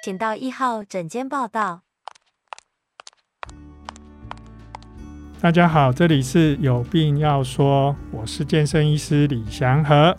请到一号诊间报到。大家好，这里是有病要说，我是健身医师李祥和。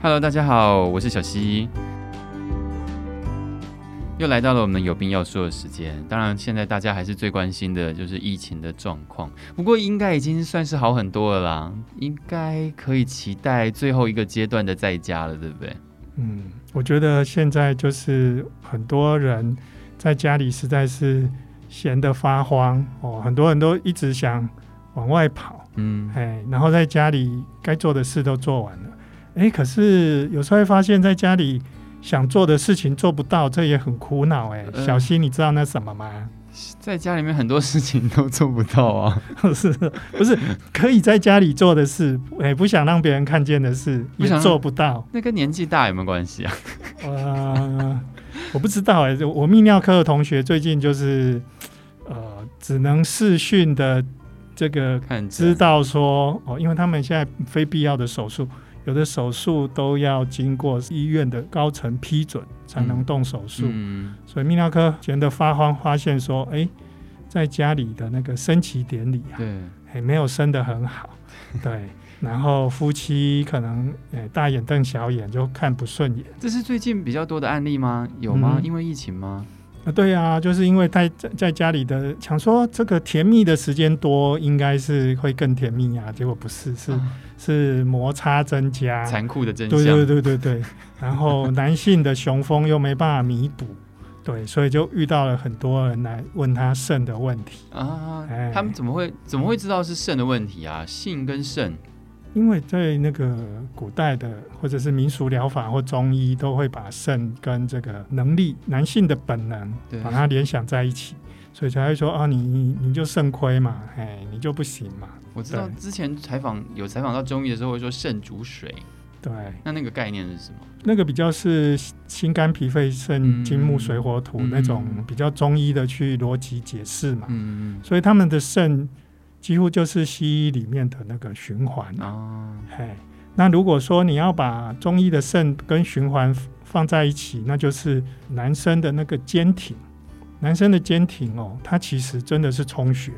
Hello，大家好，我是小溪。又来到了我们有病要说的时间。当然，现在大家还是最关心的就是疫情的状况。不过，应该已经算是好很多了啦，应该可以期待最后一个阶段的在家了，对不对？嗯，我觉得现在就是很多人在家里实在是闲得发慌哦，很多人都一直想往外跑，嗯，哎，然后在家里该做的事都做完了，哎，可是有时候会发现，在家里。想做的事情做不到，这也很苦恼哎。呃、小溪，你知道那什么吗？在家里面很多事情都做不到啊，是不是？可以在家里做的事，哎，不想让别人看见的事也做不到。那跟年纪大有没有关系啊？呃，我不知道哎。我泌尿科的同学最近就是呃，只能视讯的这个知道说哦，因为他们现在非必要的手术。有的手术都要经过医院的高层批准才能动手术，嗯嗯、所以泌尿科觉得发慌，发现说，哎、欸，在家里的那个升旗典礼啊，对，也没有升得很好，对，然后夫妻可能、欸、大眼瞪小眼，就看不顺眼。这是最近比较多的案例吗？有吗？嗯、因为疫情吗？啊，对啊，就是因为在在家里的想说这个甜蜜的时间多，应该是会更甜蜜啊，结果不是，是、啊、是摩擦增加，残酷的真相。对对对对对，然后男性的雄风又没办法弥补，对，所以就遇到了很多人来问他肾的问题啊，哎、他们怎么会怎么会知道是肾的问题啊？性跟肾。因为在那个古代的或者是民俗疗法或中医，都会把肾跟这个能力、男性的本能，把它联想在一起，所以才会说啊，你你你就肾亏嘛，哎，你就不行嘛。我知道之前采访有采访到中医的时候，会说肾主水，对，那那个概念是什么？那个比较是心肝脾肺肾金木水火土那种比较中医的去逻辑解释嘛，嗯，所以他们的肾。几乎就是西医里面的那个循环哦，嘿，那如果说你要把中医的肾跟循环放在一起，那就是男生的那个坚挺，男生的坚挺哦，它其实真的是充血，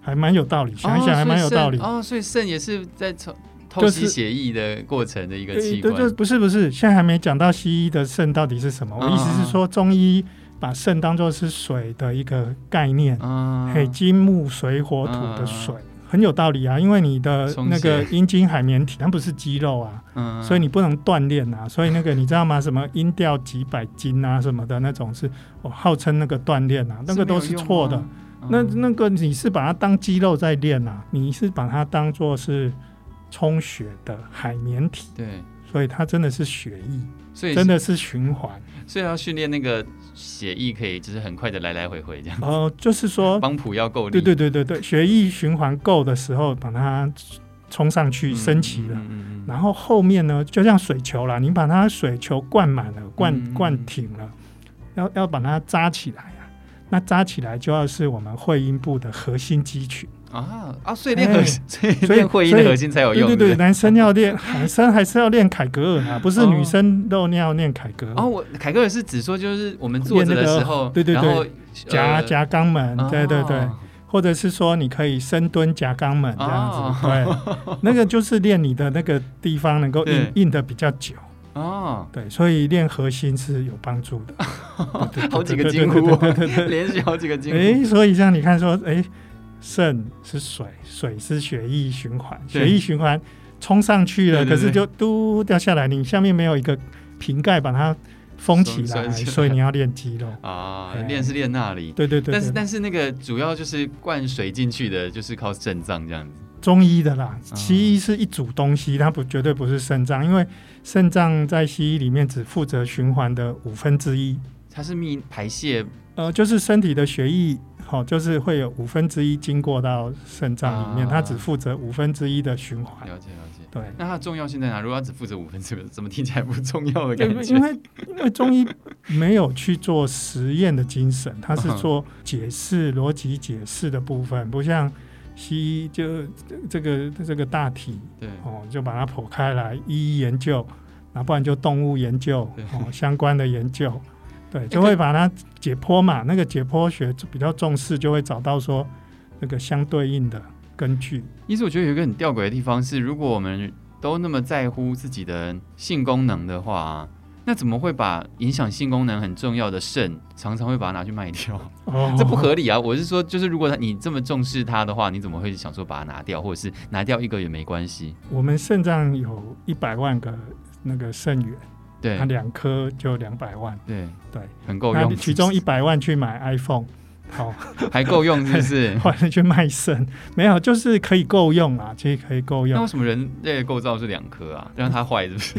还蛮有道理，想一想还蛮有道理哦。所以肾也是在透透析血液的过程的一个器官，对，不是不是，现在还没讲到西医的肾到底是什么。我意思是说中医。把肾当做是水的一个概念，嘿，金木水火土的水很有道理啊，因为你的那个阴茎海绵体它不是肌肉啊，所以你不能锻炼啊，所以那个你知道吗？什么阴吊几百斤啊什么的那种是，我号称那个锻炼啊，那个都是错的。那那个你是把它当肌肉在练啊，你是把它当做是充血的海绵体，对，所以它真的是血液，所以真的是循环，所以要训练那个。血液可以就是很快的来来回回这样子。哦，就是说帮浦要够力。对对对对对，血液循环够的时候，把它冲上去升起了。嗯嗯嗯、然后后面呢，就像水球啦，你把它水球灌满了，灌灌挺了，要要把它扎起来啊。那扎起来就要是我们会阴部的核心肌群。啊啊！所以练核心，所以练会阴的核心才有用。对对对，男生要练，男生还是要练凯格尔啊，不是女生都要练凯格尔。哦，我凯格尔是指说就是我们坐着的时候，对对对，夹夹肛门，对对对，或者是说你可以深蹲夹肛门这样子，对，那个就是练你的那个地方能够硬硬的比较久。哦，对，所以练核心是有帮助的。好几个惊呼，连续好几个惊呼。哎，所以像你看说，哎。肾是水，水是血液循环，血液循环冲上去了，对对对，可是就嘟掉下来，你下面没有一个瓶盖把它封起来，起来，所以你要练肌肉 啊，练对是练那里，对对对，对，但是但是那个主要就是灌水进去的，就是靠肾脏这样子。中医的啦，西医是一组东西，它不绝对不是肾脏，因为肾脏在西医里面只负责循环的五分之一，它是泌排泄，呃，就是身体的血液。好，就是会有五分之一经过到肾脏里面，它只负责五分之一的循环。了解了解。对，那它的重要性在哪？如果它只负责五分之一，怎么听起来不重要的感觉？因为因为中医没有去做实验的精神，它是做解释逻辑解释的部分，不像西医就这个这个大体，对哦，就把它剖开来一一研究，然后不然就动物研究哦相关的研究。对，就会把它解剖嘛。那个解剖学比较重视，就会找到说那个相对应的根据。其实我觉得有一个很吊诡的地方是，如果我们都那么在乎自己的性功能的话，那怎么会把影响性功能很重要的肾常常会把它拿去卖掉？哦，这不合理啊！我是说，就是如果你这么重视它的话，你怎么会想说把它拿掉，或者是拿掉一个也没关系？我们肾脏有一百万个那个肾源，对，它两颗就两百万，对对，很够用。其中一百万去买 iPhone，好，还够用是不是？或者去卖肾，没有，就是可以够用啊，其实可以够用。那为什么人类的构造是两颗啊？让它坏是不是？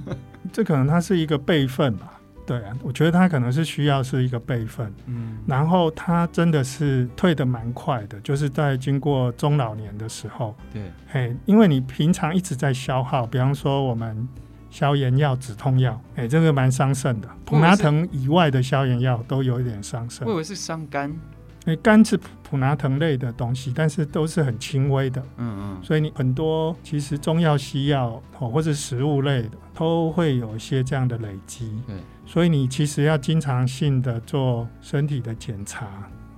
这可能它是一个备份吧，对啊，我觉得它可能是需要是一个备份，嗯，然后它真的是退的蛮快的，就是在经过中老年的时候，对，嘿，因为你平常一直在消耗，比方说我们消炎药、止痛药，哎，这个蛮伤肾的，普拿疼以外的消炎药都有一点伤肾，我以为是伤肝。因为肝是普拿疼类的东西，但是都是很轻微的，嗯嗯，所以你很多其实中药、西药哦，或者食物类的，都会有一些这样的累积，对，所以你其实要经常性的做身体的检查，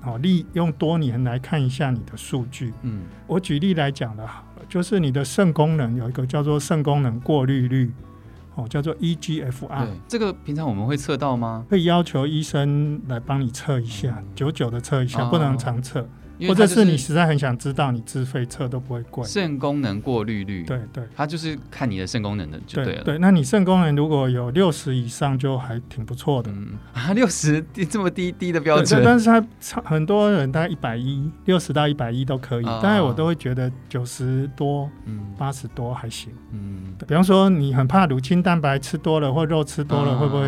哦，利用多年来看一下你的数据，嗯，我举例来讲的好了，就是你的肾功能有一个叫做肾功能过滤率。哦，叫做 eGFR，这个平常我们会测到吗？会要求医生来帮你测一下，久久的测一下，不能常测。或者是你实在很想知道，你自费测都不会贵。肾功能过滤率，对对，它就是看你的肾功能的就对了。对，那你肾功能如果有六十以上，就还挺不错的。嗯啊，六十这么低低的标准，但是它很多人大概一百一，六十到一百一都可以。当然我都会觉得九十多，嗯，八十多还行。嗯，比方说你很怕乳清蛋白吃多了或肉吃多了会不会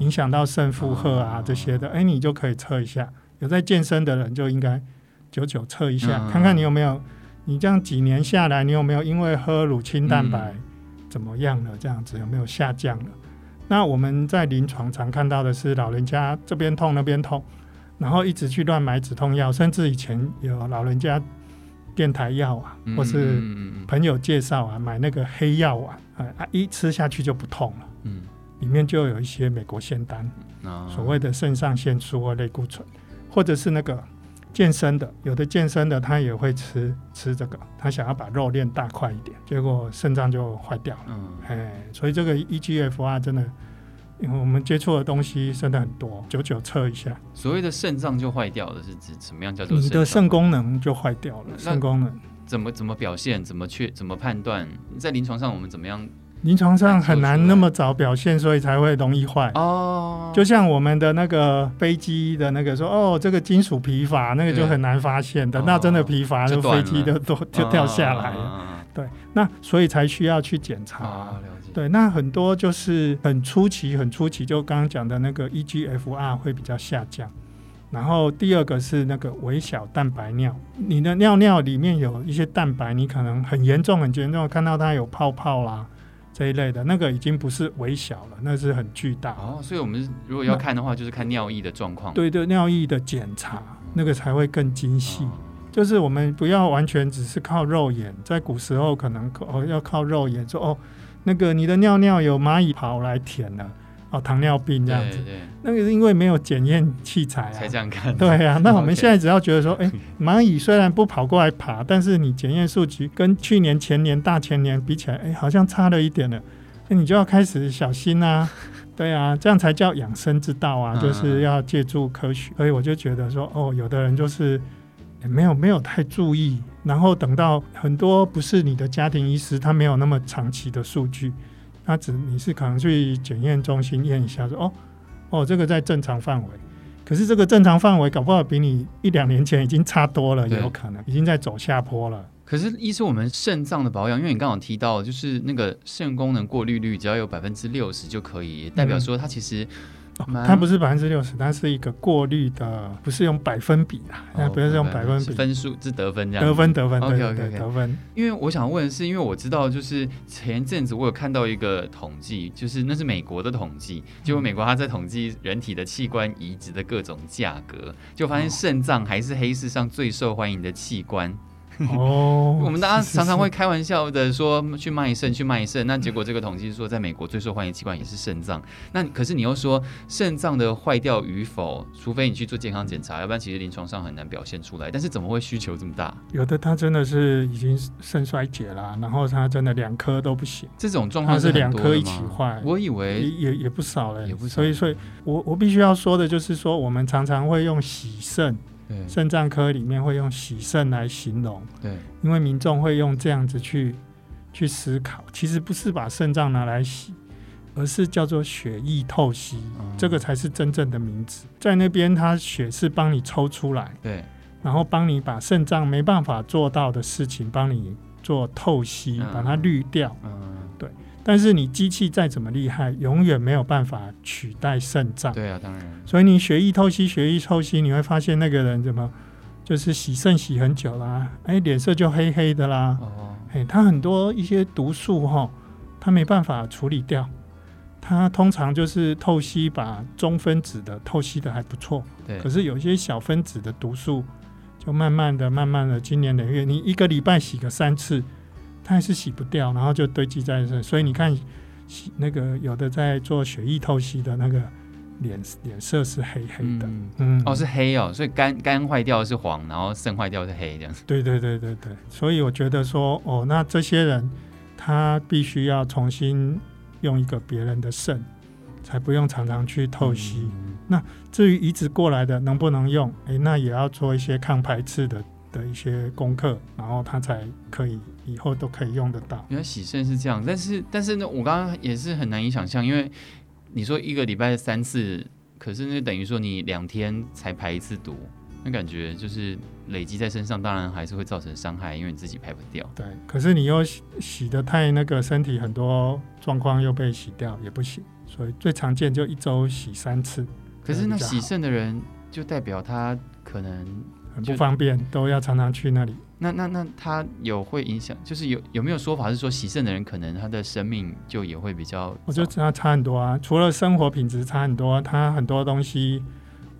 影响到肾负荷啊这些的？哎，你就可以测一下。有在健身的人就应该。久久测一下，嗯、看看你有没有，你这样几年下来，你有没有因为喝乳清蛋白怎么样了？这样子有没有下降了？那我们在临床常看到的是，老人家这边痛那边痛，然后一直去乱买止痛药，甚至以前有老人家电台药啊，或是朋友介绍啊，买那个黑药啊啊，一吃下去就不痛了。嗯，里面就有一些美国仙丹，所谓的肾上腺素或类固醇，或者是那个。健身的，有的健身的他也会吃吃这个，他想要把肉练大块一点，结果肾脏就坏掉了。嗯，哎，所以这个 eGFR 真的，因为我们接触的东西真的很多，久久测一下。所谓的肾脏就坏掉了，是指什么样叫做？你的肾功能就坏掉了，肾功能怎么怎么表现？怎么去怎么判断？在临床上我们怎么样？临床上很难那么早表现，所以才会容易坏。哦，就像我们的那个飞机的那个说，哦，这个金属疲乏，那个就很难发现的。那真的疲乏，就飞机都都就掉下来了。对，那所以才需要去检查。对，那很多就是很初期，很初期，就刚刚讲的那个 eGFR 会比较下降。然后第二个是那个微小蛋白尿，你的尿尿里面有一些蛋白，你可能很严重，很严重，看到它有泡泡啦。这一类的那个已经不是微小了，那是很巨大哦。所以，我们如果要看的话，就是看尿液的状况。对对，尿液的检查那个才会更精细。哦、就是我们不要完全只是靠肉眼，在古时候可能哦要靠肉眼说哦，那个你的尿尿有蚂蚁跑来舔了。哦，糖尿病这样子，那个是因为没有检验器材啊，才这样看。对啊，那我们现在只要觉得说，哎、欸，蚂蚁虽然不跑过来爬，但是你检验数据跟去年、前年、大前年比起来，哎、欸，好像差了一点了，那你就要开始小心啊。对啊，这样才叫养生之道啊，就是要借助科学。所以我就觉得说，哦，有的人就是没有没有太注意，然后等到很多不是你的家庭医师，他没有那么长期的数据。他只你是可能去检验中心验一下说，说哦哦，这个在正常范围，可是这个正常范围搞不好比你一两年前已经差多了，也有可能已经在走下坡了。可是，一是，我们肾脏的保养，因为你刚好提到，就是那个肾功能过滤率只要有百分之六十就可以，代表说它其实。它不是百分之六十，它是一个过滤的，不是用百分比啊，它不是用百分比，分数是得分这样。得分得分，OK OK 得分。因为我想问的是，因为我知道，就是前阵子我有看到一个统计，就是那是美国的统计，结果美国它在统计人体的器官移植的各种价格，就发现肾脏还是黑市上最受欢迎的器官。哦，我们大家常常会开玩笑的说去卖肾，去卖肾。那结果这个统计说，在美国最受欢迎器官也是肾脏。那可是你又说肾脏的坏掉与否，除非你去做健康检查，要不然其实临床上很难表现出来。但是怎么会需求这么大？有的他真的是已经肾衰竭了，然后他真的两颗都不行。这种状况是两颗一起坏。我以为也也，也不少了，也不少。所以所以我我必须要说的就是说，我们常常会用洗肾。肾脏科里面会用洗肾来形容，对，因为民众会用这样子去去思考，其实不是把肾脏拿来洗，而是叫做血液透析，嗯，这个才是真正的名字。在那边，他血是帮你抽出来，对，然后帮你把肾脏没办法做到的事情，帮你做透析，把它滤掉。但是你机器再怎么厉害，永远没有办法取代肾脏。对啊，当然。所以你血液透析，血液透析，你会发现那个人怎么，就是洗肾洗很久啦，哎，脸色就黑黑的啦。哦。哎，他很多一些毒素哈，他没办法处理掉。他通常就是透析把中分子的透析的还不错。对。可是有些小分子的毒素，就慢慢的、慢慢的，经年累月，你一个礼拜洗个三次。它还是洗不掉，然后就堆积在这，所以你看，洗那个有的在做血液透析的那个脸脸色是黑黑的，嗯，嗯哦是黑哦，所以肝肝坏掉是黄，然后肾坏掉是黑这样子。对对对对对，所以我觉得说，哦，那这些人他必须要重新用一个别人的肾，才不用常常去透析。嗯、那至于移植过来的能不能用，哎，那也要做一些抗排斥的。的一些功课，然后他才可以以后都可以用得到。原来洗肾是这样，但是但是呢，我刚刚也是很难以想象，因为你说一个礼拜三次，可是那等于说你两天才排一次毒，那感觉就是累积在身上，当然还是会造成伤害，因为你自己排不掉。对，可是你又洗洗得太那个，身体很多状况又被洗掉也不行，所以最常见就一周洗三次。可是那洗肾的人就代表他可能。很不方便，都要常常去那里。那那那他有会影响，就是有有没有说法是说洗肾的人可能他的生命就也会比较？我觉得他差很多啊，除了生活品质差很多，他很多东西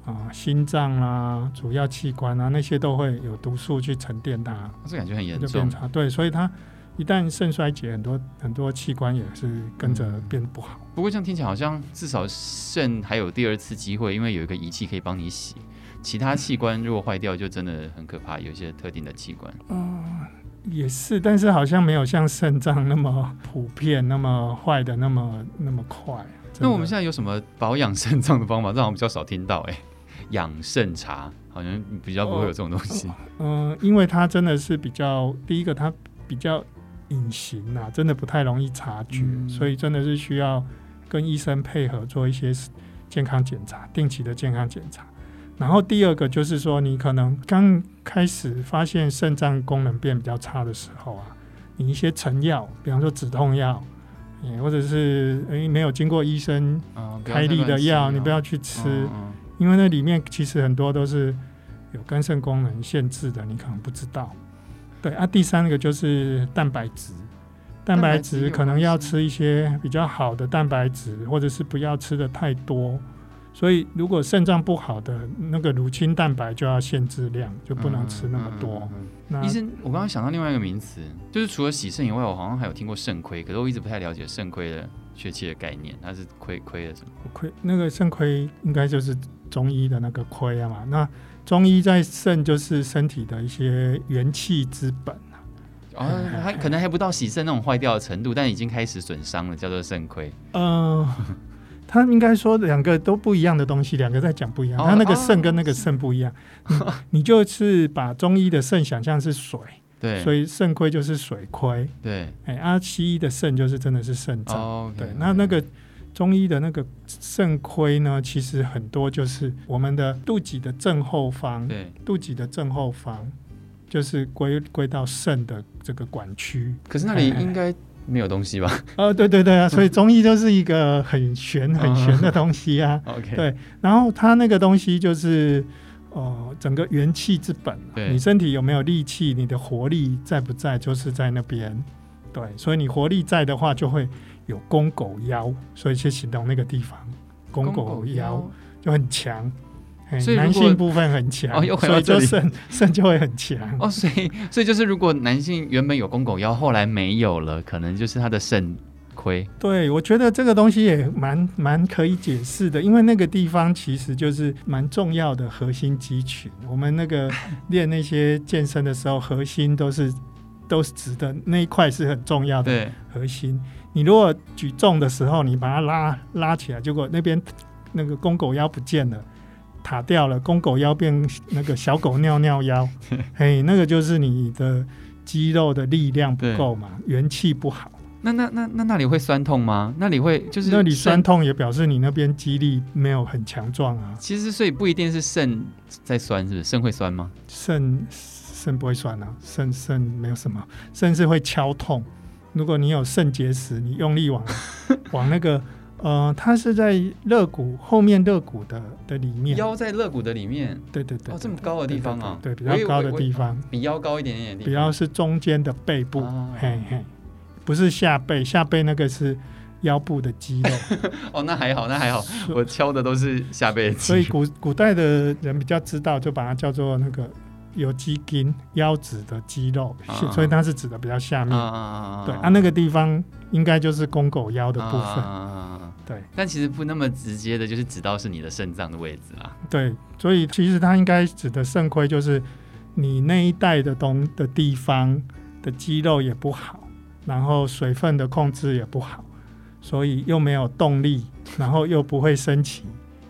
啊、呃，心脏啊，主要器官啊，那些都会有毒素去沉淀它，这感觉很严重，差。对，所以他一旦肾衰竭，很多很多器官也是跟着变不好。嗯、不过这样听起来好像至少肾还有第二次机会，因为有一个仪器可以帮你洗。其他器官如果坏掉，就真的很可怕。有些特定的器官，嗯，也是，但是好像没有像肾脏那么普遍，那么坏的那么那么快。那我们现在有什么保养肾脏的方法？这好像比较少听到哎。养肾茶好像比较不会有这种东西。嗯、呃，因为它真的是比较第一个，它比较隐形呐，真的不太容易察觉，嗯、所以真的是需要跟医生配合做一些健康检查，定期的健康检查。然后第二个就是说，你可能刚开始发现肾脏功能变比较差的时候啊，你一些成药，比方说止痛药，或者是诶没有经过医生开立的药，哦、你不要去吃，因为那里面其实很多都是有肝肾功能限制的，你可能不知道。对啊，第三个就是蛋白质，蛋白质可能要吃一些比较好的蛋白质，或者是不要吃的太多。所以，如果肾脏不好的那个乳清蛋白就要限制量，就不能吃那么多。嗯嗯嗯、那医生，我刚刚想到另外一个名词，就是除了洗肾以外，我好像还有听过肾亏，可是我一直不太了解肾亏的确切的概念，它是亏亏了什么？亏那个肾亏应该就是中医的那个亏啊嘛。那中医在肾就是身体的一些元气之本啊。哦，它 可能还不到洗肾那种坏掉的程度，但已经开始损伤了，叫做肾亏。嗯。他应该说两个都不一样的东西，两个在讲不一样。他那个肾跟那个肾不一样，你就是把中医的肾想象是水，对，所以肾亏就是水亏，对。哎，啊，西医的肾就是真的是肾脏，对。那那个中医的那个肾亏呢，其实很多就是我们的肚脐的正后方，对，肚脐的正后方就是归归到肾的这个管区。可是那里应该。没有东西吧？呃，对对对啊，所以中医就是一个很玄很玄的东西啊。OK，对，然后它那个东西就是，呃，整个元气之本。对，你身体有没有力气？你的活力在不在？就是在那边。对，所以你活力在的话，就会有公狗腰，所以去形容那个地方，公狗腰就很强。所以男性部分很强，哦，所以就肾肾 就会很强。哦，所以所以就是如果男性原本有公狗腰，后来没有了，可能就是他的肾亏。对，我觉得这个东西也蛮蛮可以解释的，因为那个地方其实就是蛮重要的核心肌群。我们那个 练那些健身的时候，核心都是都是直的，那一块是很重要的核心。你如果举重的时候，你把它拉拉起来，结果那边那个公狗腰不见了。塔掉了，公狗腰变那个小狗尿尿腰，嘿，那个就是你的肌肉的力量不够嘛，元气不好。那那那那那里会酸痛吗？那里会就是那里酸痛也表示你那边肌力没有很强壮啊。其实所以不一定是肾在酸，是不是？肾会酸吗？肾肾不会酸啊，肾肾没有什么，肾是会敲痛。如果你有肾结石，你用力往 往那个。呃，它是在肋骨后面肋骨的的里面，腰在肋骨的里面。对对对，哦，这么高的地方啊，对，比较高的地方，比腰高一点点，比较是中间的背部，啊、嘿嘿，不是下背，下背那个是腰部的肌肉。哦，那还好，那还好，我敲的都是下背肌肉。所以古古代的人比较知道，就把它叫做那个。有肌筋腰子的肌肉，啊、所以它是指的比较下面。啊、对啊，那个地方应该就是公狗腰的部分。啊、对，但其实不那么直接的，就是指到是你的肾脏的位置啊。对，所以其实它应该指的肾亏，就是你那一带的东的地方的肌肉也不好，然后水分的控制也不好，所以又没有动力，然后又不会升起，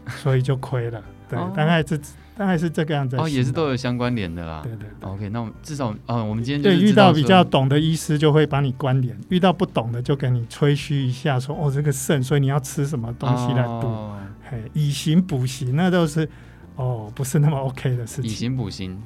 所以就亏了。对，哦、大概是。大概是这个样子哦，也是都有相关联的啦。对对，对，OK，那我们至少，嗯，我们今天对遇到比较懂的医师就会帮你关联，遇到不懂的就跟你吹嘘一下说，说哦这个肾，所以你要吃什么东西来补，哦、嘿，以形补形，那都是哦不是那么 OK 的事情。以形补形。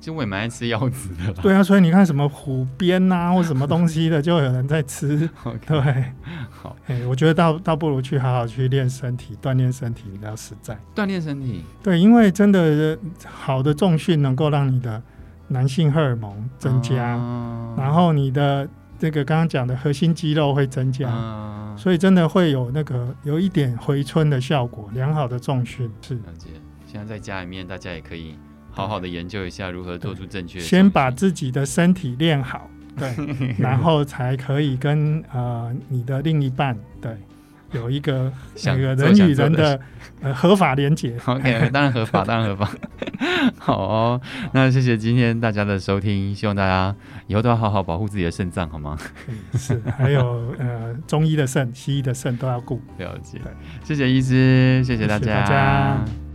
其实我也蛮爱吃腰子的。对啊，所以你看什么虎鞭啊，或什么东西的，就有人在吃。对，好，哎，我觉得倒倒不如去好好去练身体，锻炼身体比较实在。锻炼身体，对，因为真的好的重训能够让你的男性荷尔蒙增加，啊、然后你的这个刚刚讲的核心肌肉会增加，啊、所以真的会有那个有一点回春的效果。良好的重训是。了解。现在在家里面，大家也可以。好好的研究一下如何做出正确。先把自己的身体练好，对，然后才可以跟呃你的另一半对有一个那个人与人的呃合法连接。OK，当然合法，当然合法。好哦，那谢谢今天大家的收听，希望大家以后都要好好保护自己的肾脏，好吗？是，还有呃中医的肾、西医的肾都要顾。了解，谢谢医师，谢谢大家。谢谢大家。